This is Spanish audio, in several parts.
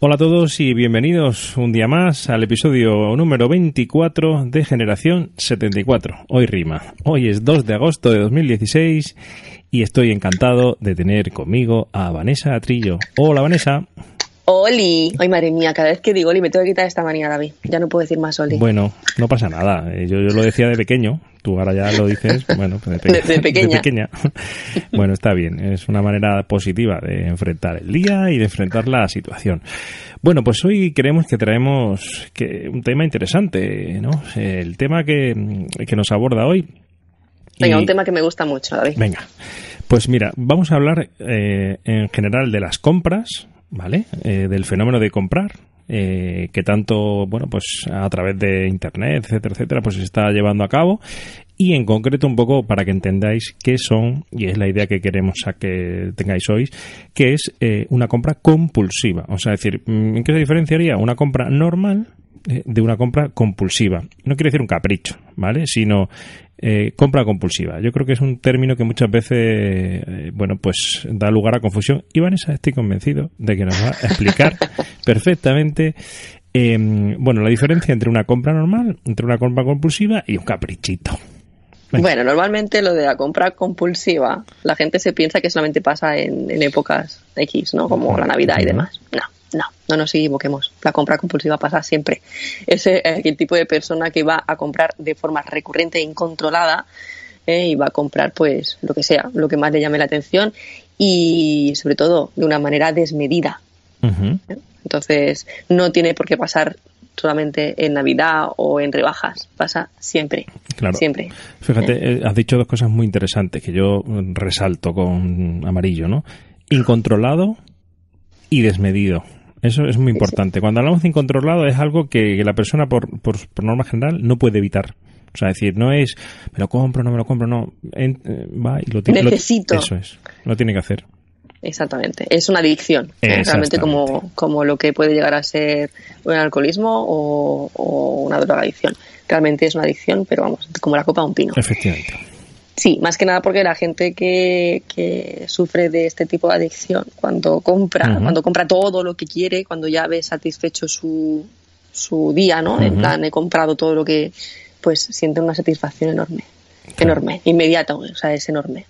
Hola a todos y bienvenidos un día más al episodio número 24 de Generación 74. Hoy rima. Hoy es 2 de agosto de 2016 y estoy encantado de tener conmigo a Vanessa Trillo. Hola Vanessa. Oli. Ay, madre mía, cada vez que digo Oli me tengo que quitar esta manía, David. Ya no puedo decir más Oli. Bueno, no pasa nada. Eh, Yo, yo lo decía de pequeño. Tú ahora ya lo dices, bueno, pues de, pe- De- de pequeña. pequeña. bueno, está bien. Es una manera positiva de enfrentar el día y de enfrentar la situación. Bueno, pues hoy creemos que traemos que un tema interesante, ¿no? El tema que, que nos aborda hoy. Venga, Y- un tema que me gusta mucho, David. Venga, pues mira, vamos a hablar eh, en general de las compras, ¿vale? Eh, del fenómeno de comprar, eh, que tanto, bueno, pues a través de Internet, etcétera, etcétera, pues se está llevando a cabo. Y en concreto un poco para que entendáis qué son, y es la idea que queremos a que tengáis hoy, que es eh, una compra compulsiva. O sea, es decir, mm, ¿en qué se diferenciaría una compra normal de una compra compulsiva. No quiere decir un capricho, ¿vale? Sino eh, compra compulsiva. Yo creo que es un término que muchas veces, eh, bueno, pues da lugar a confusión. Y Vanessa, estoy convencido de que nos va a explicar perfectamente, eh, bueno, la diferencia entre una compra normal, entre una compra compulsiva y un caprichito. Venga. Bueno, normalmente lo de la compra compulsiva, la gente se piensa que solamente pasa en, en épocas X, ¿no? Como la Navidad y demás. No, no, no nos equivoquemos. La compra compulsiva pasa siempre. Es eh, el tipo de persona que va a comprar de forma recurrente e incontrolada eh, y va a comprar, pues, lo que sea, lo que más le llame la atención y, sobre todo, de una manera desmedida. Entonces, no tiene por qué pasar solamente en Navidad o en rebajas. Pasa siempre. Claro. Siempre. Fíjate, eh, has dicho dos cosas muy interesantes que yo resalto con amarillo, ¿no? Incontrolado y desmedido. Eso es muy importante. Cuando hablamos de incontrolado es algo que, que la persona por, por, por norma general no puede evitar. O sea, decir, no es me lo compro, no me lo compro, no. En- eh, va y lo tiene. lo- Necesito. eso es. Lo tiene que hacer. Exactamente. Es una adicción. ¿eh? Realmente como, como lo que puede llegar a ser un alcoholismo o, o una drogadicción. Realmente es una adicción, pero vamos, como la copa de un pino. Efectivamente. Sí, más que nada porque la gente que, que sufre de este tipo de adicción, cuando compra, cuando compra todo lo que quiere, cuando ya ve satisfecho su, su día, ¿no? En plan, he comprado todo lo que, pues siente una satisfacción enorme. Claro. Enorme, inmediata, o sea, es enorme.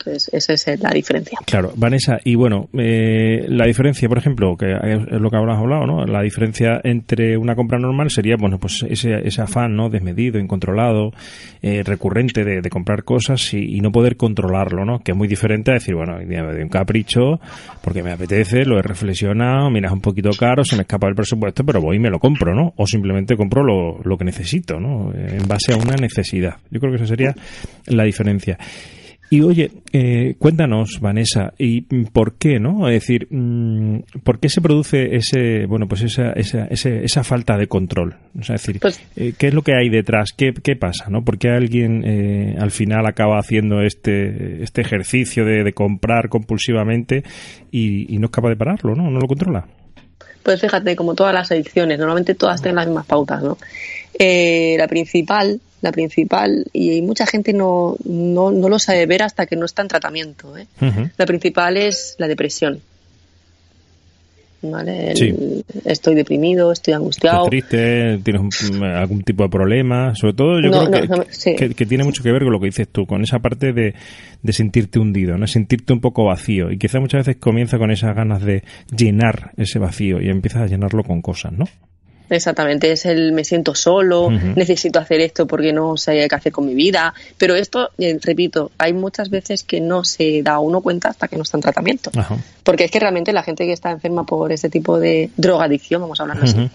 Entonces, esa es la diferencia. Claro, Vanessa, y bueno, eh, la diferencia, por ejemplo, que es lo que habrás hablado, ¿no? La diferencia entre una compra normal sería, bueno, pues ese, ese afán, ¿no? Desmedido, incontrolado, eh, recurrente de, de comprar cosas y, y no poder controlarlo, ¿no? Que es muy diferente a decir, bueno, hoy me doy un capricho porque me apetece, lo he reflexionado, mira, es un poquito caro, se me escapa el presupuesto, pero voy y me lo compro, ¿no? O simplemente compro lo, lo que necesito, ¿no? En base a una necesidad. Yo creo que esa sería la diferencia. Y oye, eh, cuéntanos, Vanessa, y por qué, ¿no? Es decir, mm, ¿por qué se produce ese, bueno, pues esa, esa, ese- esa falta de control? O sea, es decir, Pues- eh, ¿qué es lo que hay detrás? ¿Qué, qué pasa, no? ¿Por qué alguien eh, al final acaba haciendo este, este ejercicio de, de comprar compulsivamente y, y no es capaz de pararlo, ¿no? No lo controla. Pues fíjate, como todas las adicciones, normalmente todas tienen las mismas pautas, ¿no? Eh, la principal, la principal, y mucha gente no, no, no lo sabe ver hasta que no está en tratamiento, ¿eh? La principal es la depresión. ¿vale? El- Sí. Estoy deprimido, estoy angustiado. Estás triste, tienes un- algún tipo de problema, sobre todo yo No, creo no, que, no, sí. que, que tiene mucho que ver con lo que dices tú, con esa parte de, de sentirte hundido, ¿no? sentirte un poco vacío y quizá muchas veces comienza con esas ganas de llenar ese vacío y empiezas a llenarlo con cosas, ¿no? Exactamente, es el me siento solo, necesito hacer esto porque no sé qué hacer con mi vida. Pero esto, eh, repito, hay muchas veces que no se da uno cuenta hasta que no está en tratamiento. Ajá. Porque es que realmente la gente que está enferma por este tipo de drogadicción, vamos a hablarlo así,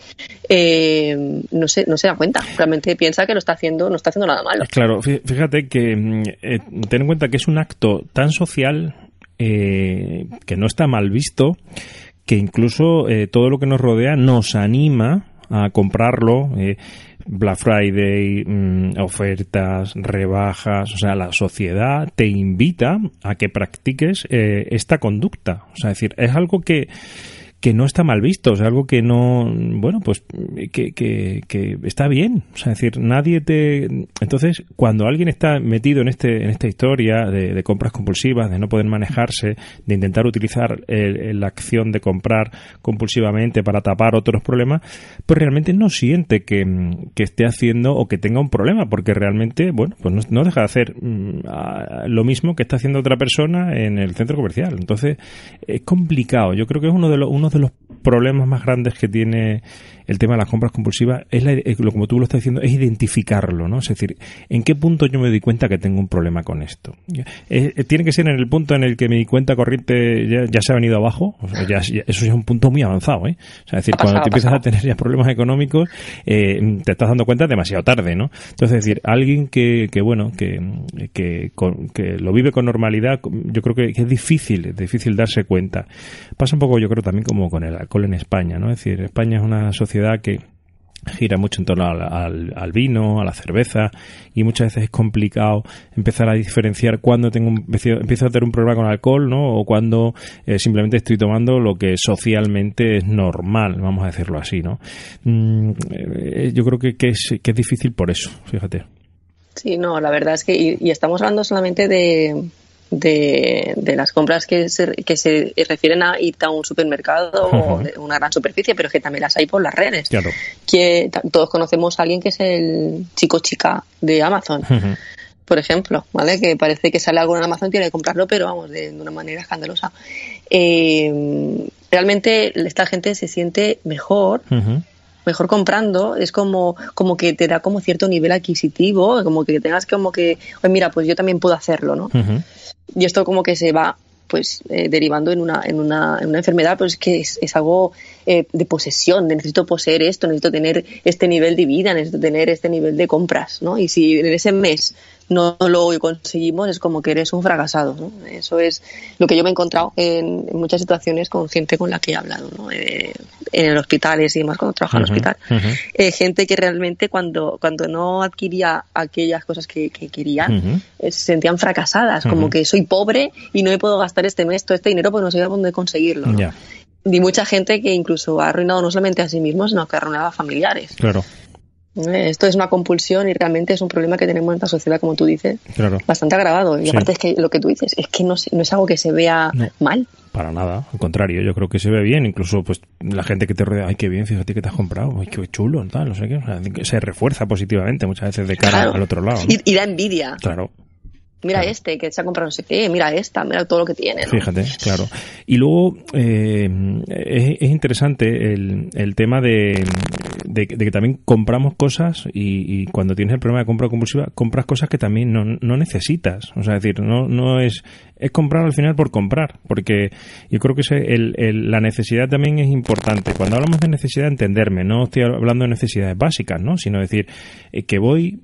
eh, no, se, no se da cuenta. Realmente piensa que lo está haciendo, no está haciendo nada malo. Claro, fí- fíjate que mm, eh, ten en cuenta que es un acto tan social eh, que no está mal visto, que incluso eh, todo lo que nos rodea nos anima a comprarlo. eh, Black Friday, mm, ofertas, rebajas, o sea, la sociedad te invita a que practiques eh, esta conducta. O sea, es decir, es algo que, que no está mal visto, es algo que no, bueno, pues que, que, está bien, o sea, es decir, nadie te... Entonces, cuando alguien está metido en este en esta historia de, de compras compulsivas, de no poder manejarse, de intentar utilizar la acción de comprar compulsivamente para tapar otros problemas, pues realmente no siente que, que esté haciendo o que tenga un problema, porque realmente, bueno, pues no, deja de hacer mm, lo mismo que está haciendo otra persona en el centro comercial. Entonces, es complicado. Yo creo que es uno de los, uno de los problemas más grandes que tiene el tema de las compras compulsivas, es la, es lo como tú lo estás diciendo, es identificarlo, ¿no? Es decir, ¿en qué punto yo me doy cuenta que tengo un problema con esto? Eh, eh, tiene que ser en el punto en el que mi cuenta corriente ya, ya se ha venido abajo, o sea, ya, ya- eso ya es un punto muy avanzado, ¿eh? O sea, es decir, cuando te empiezas a tener ya problemas económicos, eh, te estás dando cuenta demasiado tarde, ¿no? Entonces, es decir, alguien que, que bueno, que, que, con- que lo vive con normalidad, yo creo que, que es difícil, es difícil darse cuenta. Pasa un poco, yo creo, también como con el alcohol en España, ¿no? Es decir, España es una sociedad que gira mucho en torno al, vino, a la cerveza, y muchas veces es complicado empezar a diferenciar cuando tengo un, empiezo a tener un problema con alcohol, ¿no? O cuando eh, simplemente estoy tomando lo que socialmente es normal, vamos a decirlo así, ¿no? Mm, eh, yo creo que, que es, que es difícil por eso, fíjate. Sí, no, la verdad es que, y, y estamos hablando solamente de, de, de las compras que se, que se refieren a ir a un supermercado o una gran superficie, pero que también las hay por las redes. Claro. Que todos conocemos a alguien que es el chico chica de Amazon, por ejemplo, ¿vale? Que parece que sale algo en Amazon y tiene que comprarlo, pero vamos, de, de una manera escandalosa. Eh, realmente esta gente se siente mejor mejor comprando es como como que te da como cierto nivel adquisitivo como que tengas como que oye mira pues yo también puedo hacerlo no. Y esto como que se va pues eh, derivando en una en una, en una enfermedad pues que es, es algo eh, de posesión de necesito poseer esto necesito tener este nivel de vida necesito tener este nivel de compras no y si en ese mes no lo conseguimos es como que eres un fracasado ¿no? eso es lo que yo me he encontrado en, muchas situaciones con gente con la que he hablado ¿no? Eh, en el hospitales y demás cuando trabajo en el hospital eh, gente que realmente cuando, cuando no adquiría aquellas cosas que, que querían, eh, se sentían fracasadas, como que soy pobre y no me puedo gastar este mes todo este dinero porque no sé dónde conseguirlo. ¿no? Y mucha gente que incluso ha arruinado no solamente a sí mismos, sino que ha arruinado a familiares. claro, Esto es una compulsión y realmente es un problema que tenemos en esta sociedad, como tú dices, claro. bastante agravado. Y Sí. aparte es que lo que tú dices es que no, no es algo que se vea No. mal. Para nada, al contrario, yo creo que se ve bien, incluso pues la gente que te rodea, ay, qué bien, fíjate que te has comprado, ay, qué chulo, tal, no sé qué, o sea, que se refuerza positivamente muchas veces de cara Claro. al otro lado. ¿no? Y, y da envidia. Claro, Mira Claro. este que se ha comprado no sé qué, mira esta, mira todo lo que tiene. ¿no? fíjate, claro. Y luego eh, es, es interesante el, el tema de, de, de que también compramos cosas y, y cuando tienes el problema de compra compulsiva, compras cosas que también no, no necesitas. O sea, es decir, no, no es, es comprar al final por comprar, porque yo creo que ese- el- el- la necesidad también es importante. Cuando hablamos de necesidad, entenderme, no estoy hablando de necesidades básicas, ¿no? Sino decir eh, que voy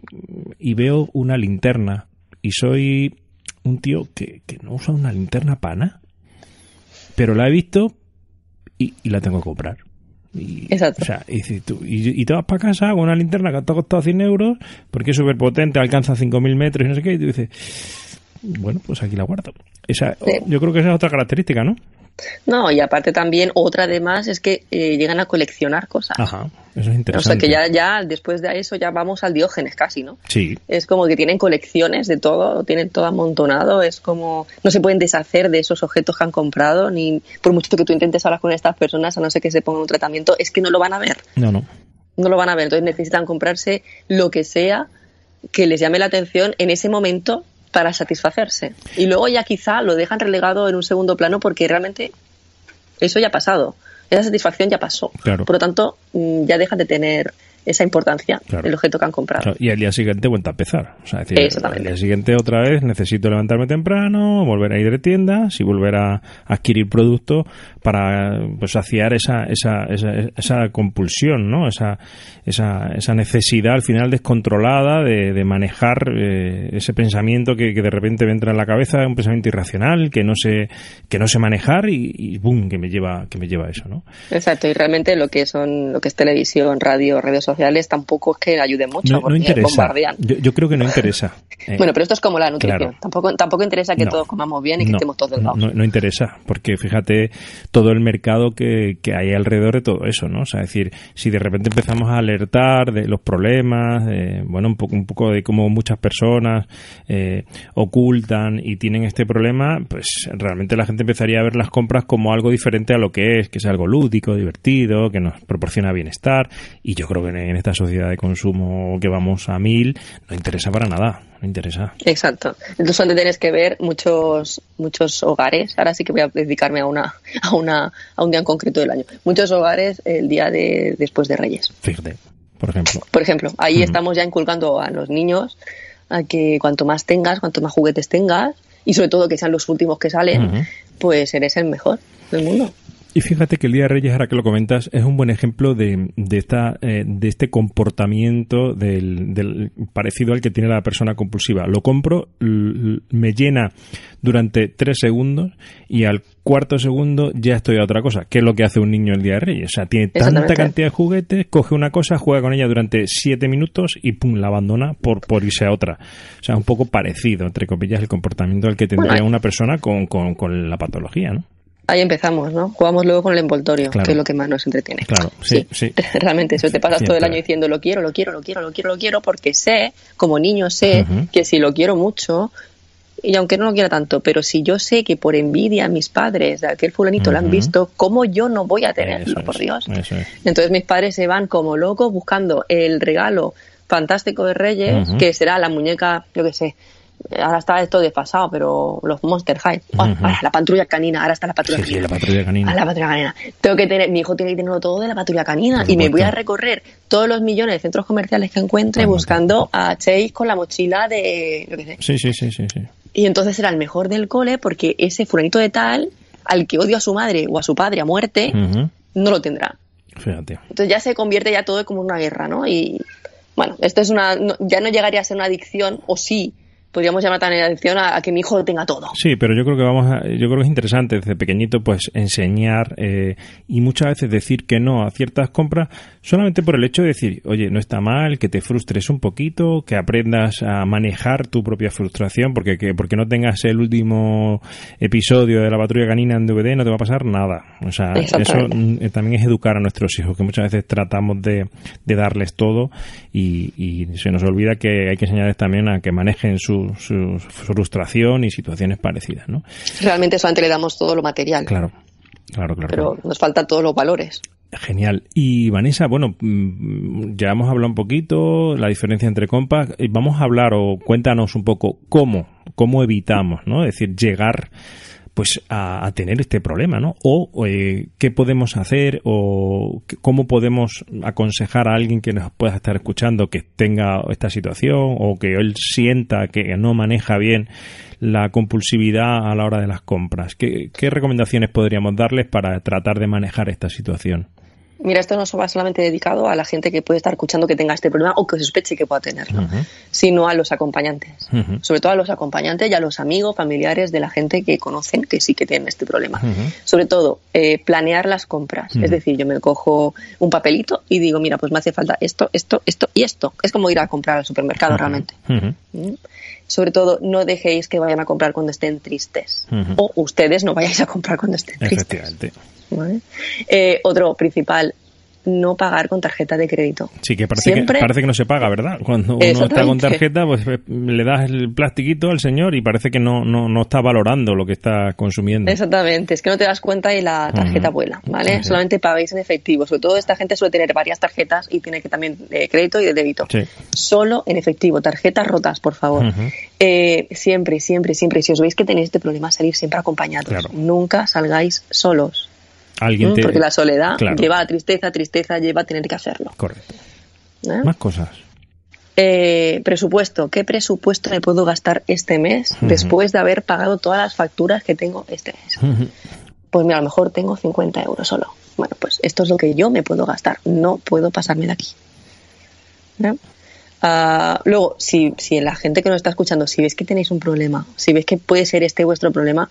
y veo una linterna y soy un tío que, que no usa una linterna pana, pero la he visto y, y la tengo que comprar. Y, Exacto. O sea, y, tú, y, y te vas para casa con una linterna que te ha costado 100 euros porque es súper potente, alcanza 5.000 metros y no sé qué, y tú dices, bueno, pues aquí la guardo. Esa, Sí. Yo creo que esa es otra característica, ¿no? No, y aparte también, otra además es que eh, llegan a coleccionar cosas. Ajá, eso es interesante. O sea que ya, ya después de eso ya vamos al diógenes casi, ¿no? Sí. Es como que tienen colecciones de todo, lo tienen todo amontonado, es como no se pueden deshacer de esos objetos que han comprado, ni por mucho que tú intentes hablar con estas personas, a no ser que se pongan un tratamiento, es que no lo van a ver. No, no. No lo van a ver, entonces necesitan comprarse lo que sea que les llame la atención en ese momento para satisfacerse. Y luego ya quizá lo dejan relegado en un segundo plano porque realmente eso ya ha pasado. Esa satisfacción ya pasó. Claro. Por lo tanto, mm, ya dejan de tener esa importancia Claro. el objeto que han comprado. Claro, y al día siguiente vuelta a empezar. O sea, decir, Exactamente. al día siguiente otra vez necesito levantarme temprano, volver a ir de tiendas y volver a adquirir productos para pues saciar esa, esa, esa, esa compulsión, ¿no? Esa, esa, esa necesidad al final descontrolada de, de manejar eh, ese pensamiento que, que de repente me entra en la cabeza, un pensamiento irracional que no sé, que no sé manejar y, y boom, que me lleva, que me lleva a eso, ¿no? Exacto, y realmente lo que son, lo que es televisión, radio, redes sociales, tampoco es que ayuden mucho, No, interesa. Yo, yo creo que no interesa. Eh, Bueno, pero esto es como la nutrición. claro. Tampoco, tampoco interesa que No. todos comamos bien y que estemos todos delgados. no, interesa, porque fíjate todo el mercado que, que hay alrededor de todo eso, ¿no? O sea, es decir, si de repente empezamos a alertar de los problemas, de, bueno, un poco, un poco de cómo muchas personas eh, ocultan y tienen este problema, pues realmente la gente empezaría a ver las compras como algo diferente a lo que es, que es algo lúdico, divertido, que nos proporciona bienestar, y yo creo que en esta sociedad de consumo que vamos a mil, no interesa para nada, no interesa. Exacto. Entonces donde tienes que ver muchos muchos hogares. Ahora sí que voy a dedicarme a una a una a un día en concreto del año. Muchos hogares el día de después de Reyes. Fíjate, por ejemplo. Por ejemplo, ahí estamos ya inculcando a los niños a que cuanto más tengas, cuanto más juguetes tengas y sobre todo que sean los últimos que salen, pues eres el mejor del mundo. Y fíjate que el Día de Reyes, ahora que lo comentas, es un buen ejemplo de, de, esta, eh, de este comportamiento del, del parecido al que tiene la persona compulsiva. Lo compro, me llena durante tres segundos y al cuarto segundo ya estoy a otra cosa, que es lo que hace un niño el Día de Reyes. O sea, tiene tanta cantidad de juguetes, coge una cosa, juega con ella durante siete minutos y pum, la abandona por, por irse a otra. O sea, un poco parecido, entre comillas, el comportamiento al que tendría Bueno, una persona con, con, con la patología, ¿no? Ahí empezamos, ¿no? Jugamos luego con el envoltorio, Claro. que es lo que más nos entretiene. Claro, sí, sí. Realmente, eso te pasas todo el año diciendo lo quiero, lo quiero, lo quiero, lo quiero, lo quiero, porque sé, como niño sé, que si lo quiero mucho, y aunque no lo quiera tanto, pero si yo sé que por envidia mis padres de aquel fulanito lo han visto, ¿cómo yo no voy a tenerlo, Eso por es, Dios? eso es. Entonces mis padres se van como locos buscando el regalo fantástico de Reyes, que será la muñeca, yo qué sé, ahora está esto desfasado, pero los Monster High, Ah, Ujú. ah, la patrulla canina, ahora está la patrulla Sí, sí, canina. la patrulla canina. A la patrulla canina. Tengo que tener, mi hijo tiene que tenerlo todo de la patrulla canina y me voy a recorrer todos los millones de centros comerciales que encuentre buscando a Chase con la mochila de, yo qué sé. Sí, sí, sí, sí, sí. Y entonces será el mejor del cole porque ese fulanito de tal, al que odio a su madre o a su padre a muerte, no lo tendrá. Fíjate. Entonces ya se convierte ya todo como una guerra, ¿no? Y bueno, esto es una, no- ya no llegaría a ser una adicción, o sí, podríamos llamar también adicción a, a que mi hijo tenga todo. Sí, pero yo creo que vamos a, yo creo que es interesante desde pequeñito pues enseñar eh, y muchas veces decir que no a ciertas compras solamente por el hecho de decir, oye, no está mal, que te frustres un poquito, que aprendas a manejar tu propia frustración, porque que porque no tengas el último episodio de la patrulla canina en DVD no te va a pasar nada. O sea, eso eh, también es educar a nuestros hijos, que muchas veces tratamos de, de darles todo y, y se nos olvida que hay que enseñarles también a que manejen su, su frustración y situaciones parecidas, ¿no? Realmente solamente le damos todo lo material, Claro, claro, claro. pero nos faltan todos los valores. Genial. Y Vanessa, bueno, mm, ya hemos hablado un poquito la diferencia entre compas. y Vamos a hablar o cuéntanos un poco cómo, cómo evitamos, ¿no? Es decir, llegar pues a, tener este problema, ¿no? O eh, qué podemos hacer o cómo podemos aconsejar a alguien que nos pueda estar escuchando que tenga esta situación o que él sienta que no maneja bien la compulsividad a la hora de las compras. ¿Qué, qué recomendaciones podríamos darles para tratar de manejar esta situación? Mira, esto no va solamente dedicado a la gente que puede estar escuchando que tenga este problema o que sospeche que pueda tenerlo, sino a los acompañantes. Sobre todo a los acompañantes y a los amigos, familiares de la gente que conocen que sí que tienen este problema. Sobre todo, eh, planear las compras. Es decir, yo me cojo un papelito y digo, mira, pues me hace falta esto, esto, esto y esto. Es como ir a comprar al supermercado realmente. ¿Mm? Sobre todo, no dejéis que vayan a comprar cuando estén tristes. O ustedes no vayáis a comprar cuando estén tristes. Efectivamente. Eh, otro principal, no pagar con tarjeta de crédito. Sí, que parece, que parece que no se paga, ¿verdad? Cuando uno está con tarjeta, pues eh, le das el plastiquito al señor y parece que no, no, no está valorando lo que está consumiendo. Exactamente, es que no te das cuenta y la tarjeta vuela, ¿vale? Solamente pagáis en efectivo. Sobre todo esta gente suele tener varias tarjetas y tiene que también de crédito y de débito. Solo en efectivo, tarjetas rotas, por favor. Eh, siempre, siempre, siempre, si os veis que tenéis este problema, salir siempre acompañados. Nunca salgáis solos. Mm, porque la soledad lleva a tristeza, tristeza lleva a tener que hacerlo. Correcto. ¿Eh? Más cosas. Eh, presupuesto. ¿Qué presupuesto me puedo gastar este mes después de haber pagado todas las facturas que tengo este mes? Pues mira, a lo mejor tengo 50 euros solo. Bueno, pues esto es lo que yo me puedo gastar. No puedo pasarme de aquí. Ah, luego, si, si la gente que nos está escuchando, si ves que tenéis un problema, si ves que puede ser este vuestro problema,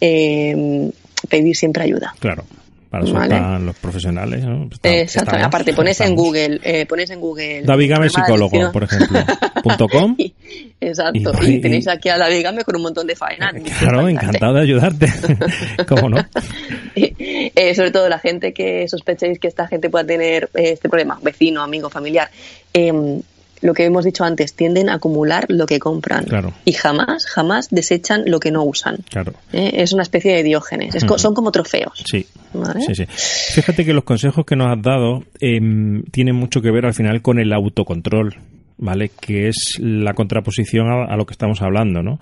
eh, pedir siempre ayuda. Claro para eso los profesionales. ¿no? Exacto. Aparte, pones en Google, eh, pones en Google. David Game psicólogo, por ejemplo. punto com. Exacto. Y, tenéis aquí a David Game con un montón de faena. Claro, encantado de ayudarte. ¿Cómo no? Eh, sobre todo la gente que sospechéis que esta gente pueda tener eh, este problema, vecino, amigo, familiar. Eh, lo que hemos dicho antes, tienden a acumular lo que compran y jamás, jamás desechan lo que no usan. Claro. ¿Eh? Es una especie de diógenes, son como trofeos. Sí. sí, sí. Fíjate que los consejos que nos has dado em, tienen mucho que ver al final con el autocontrol. ¿Vale? Que es la contraposición a, lo que estamos hablando, ¿no?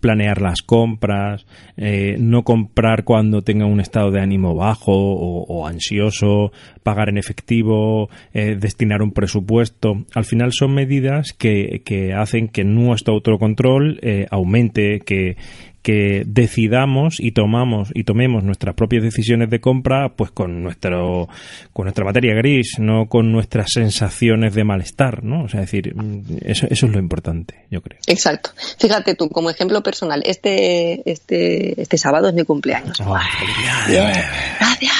Planear las compras, eh, no comprar cuando tenga un estado de ánimo bajo o, ansioso, pagar en efectivo, eh, destinar un presupuesto. Al final son medidas que, que hacen que nuestro autocontrol eh, aumente, que, que decidamos y tomamos y tomemos nuestras propias decisiones de compra pues con nuestro con nuestra materia gris no con nuestras sensaciones de malestar no o sea decir mm, eso, eso es lo importante yo creo. Exacto. Fíjate tú como ejemplo personal este este este sábado es mi cumpleaños. Oh, gracias gracias.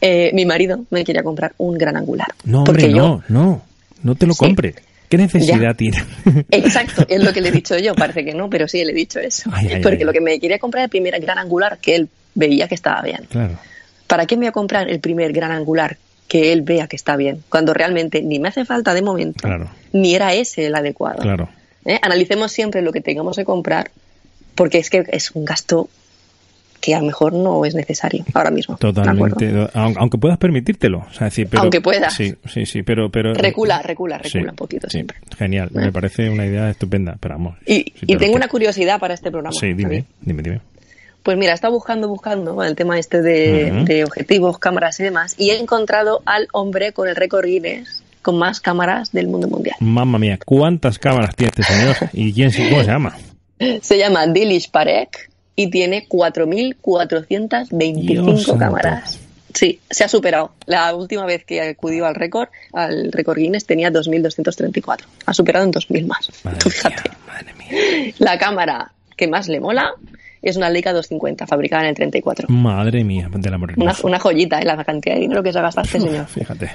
Eh, mi marido me quería comprar un gran angular. No hombre, no no no te lo compre ¿Qué necesidad tiene? Exacto, es lo que le he dicho yo. Parece que no, pero sí le he dicho eso. Porque lo que me quería comprar el primer gran angular que él veía que estaba bien. Claro. ¿Para qué me voy a comprar el primer gran angular que él vea que está bien? Cuando realmente ni me hace falta de momento, ni era ese el adecuado. Claro. ¿Eh? Analicemos siempre lo que tengamos que comprar, porque es que es un gasto que a lo mejor no es necesario ahora mismo. Totalmente, aunque puedas permitírtelo. O sea, decir, pero, aunque puedas. Sí, sí, sí, pero... pero recula, recula, recula un poquito siempre. Genial, me parece una idea estupenda, pero vamos. Y, y tengo una curiosidad para este programa. Sí, dime, dime, dime. Pues mira, he estado buscando, buscando el tema este de, de, objetivos, cámaras y demás, y he encontrado al hombre con el récord Guinness con más cámaras del mundo mundial. Mamma mía, ¿cuántas cámaras tiene este señor? ¿Y quién, cómo se llama? Se llama Dilish Parek y tiene 4.425 cámaras. Sí, se ha superado. La última vez que acudió al récord, al récord Guinness, tenía 2.234. Ha superado en 2.000 más. fíjate. madre mía. La cámara que más le mola es una Leica 250, fabricada en el 34. Madre mía, de la una, una joyita, ¿eh? la cantidad de dinero que se ha gastado este señor. Fíjate.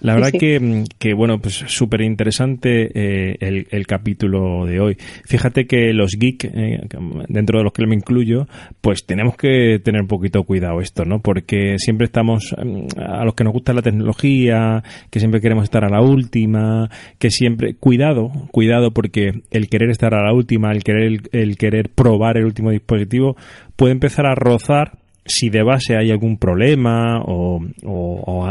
La verdad que, que, bueno, pues súper interesante eh, el, el, capítulo de hoy. Fíjate que los geeks, eh, dentro de los que me incluyo, pues tenemos que tener un poquito cuidado esto, ¿no? Porque siempre estamos, mm, a los que nos gusta la tecnología, que siempre queremos estar a la última, que siempre, cuidado, cuidado, porque el querer estar a la última, el querer, el querer probar el último dispositivo, puede empezar a rozar si de base hay algún problema o,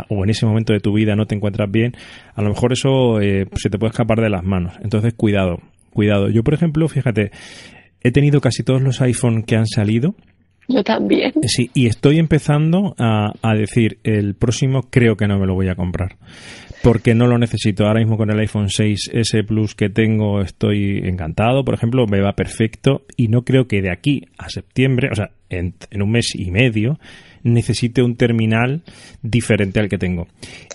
en ese momento de tu vida no te encuentras bien, a lo mejor eso eh, se te puede escapar de las manos. Entonces, cuidado, cuidado. Yo, por ejemplo, fíjate, he tenido casi todos los iPhone que han salido. Yo también. Sí, y estoy empezando a, a decir, el próximo creo que no me lo voy a comprar porque no lo necesito. Ahora mismo con el iPhone 6S Plus que tengo estoy encantado, por ejemplo, me va perfecto y no creo que de aquí a septiembre, o sea, en, un mes y medio, necesite un terminal diferente al que tengo.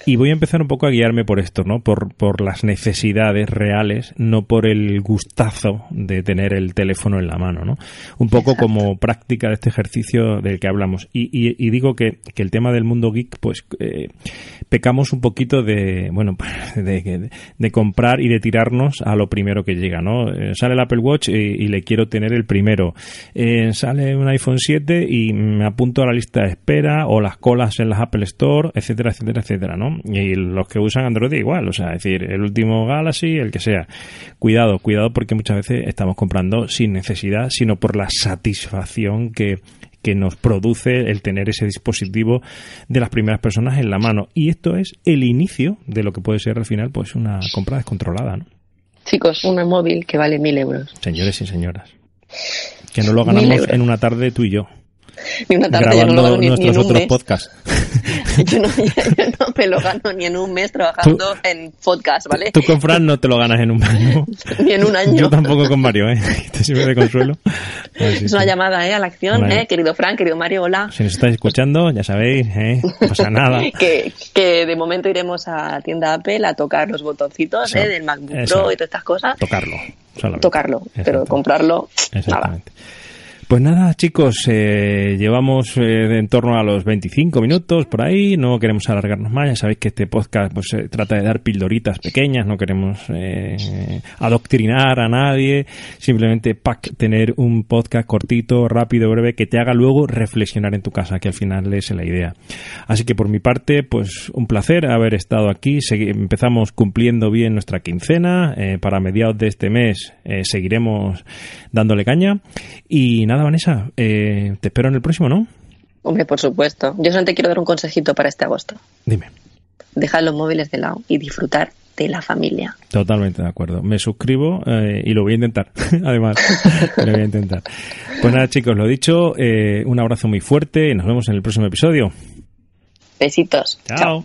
Y voy a empezar un poco a guiarme por esto, ¿no? Por, por las necesidades reales, no por el gustazo de tener el teléfono en la mano, ¿no? Un poco como práctica de este ejercicio del que hablamos. Y, y, digo que, que, el tema del mundo geek, pues eh, pecamos un poquito de, bueno, de, de, comprar y de tirarnos a lo primero que llega, ¿no? Eh, sale el Apple Watch y, le quiero tener el primero. Eh, sale un iPhone 7 y me apunto a la lista de espera o las colas en las Apple Store, etcétera, etcétera, etcétera, ¿no? Y los que usan Android igual, o sea, es decir, el último Galaxy, el que sea. Cuidado, cuidado porque muchas veces estamos comprando sin necesidad, sino por la satisfacción que, que nos produce el tener ese dispositivo de las primeras personas en la mano. Y esto es el inicio de lo que puede ser al final pues una compra descontrolada, ¿no? Chicos, un móvil que vale mil euros. Señores y señoras. Que no lo ganamos en una tarde tú y yo. Ni una tarde grabando no ni, nuestros otros podcasts. yo, no, me lo gano ni en un mes trabajando en podcast, ¿vale? Tú con Fran no te lo ganas en un año. ni en un año. Yo tampoco con Mario, ¿eh? Te sirve de consuelo. es una llamada, ¿eh? A la acción, ¿eh? Querido Fran, querido Mario, hola. Si nos estáis escuchando, ya sabéis, ¿eh? No pasa nada. que, que de momento iremos a tienda Apple a tocar los botoncitos, ¿eh? Del MacBook Pro y todas estas cosas. Tocarlo. Tocarlo, pero comprarlo, nada. Pues nada, chicos, eh, llevamos eh, en torno a los 25 minutos por ahí, no queremos alargarnos más, ya sabéis que este podcast pues se trata de dar pildoritas pequeñas, no queremos eh, adoctrinar a nadie, simplemente pack, tener un podcast cortito, rápido, breve, que te haga luego reflexionar en tu casa, que al final es la idea. Así que por mi parte, pues un placer haber estado aquí, empezamos cumpliendo bien nuestra quincena, para mediados de este mes seguiremos dándole caña. Y nada, Vanessa, eh, te espero en el próximo, ¿no? Hombre, por supuesto. Yo solamente quiero dar un consejito para este agosto. Dime. Dejar los móviles de lado y disfrutar de la familia. Totalmente de acuerdo. Me suscribo eh, y lo voy a intentar. Además, lo voy a intentar. Pues nada, chicos, lo dicho, eh, un abrazo muy fuerte y nos vemos en el próximo episodio. Besitos. Chao.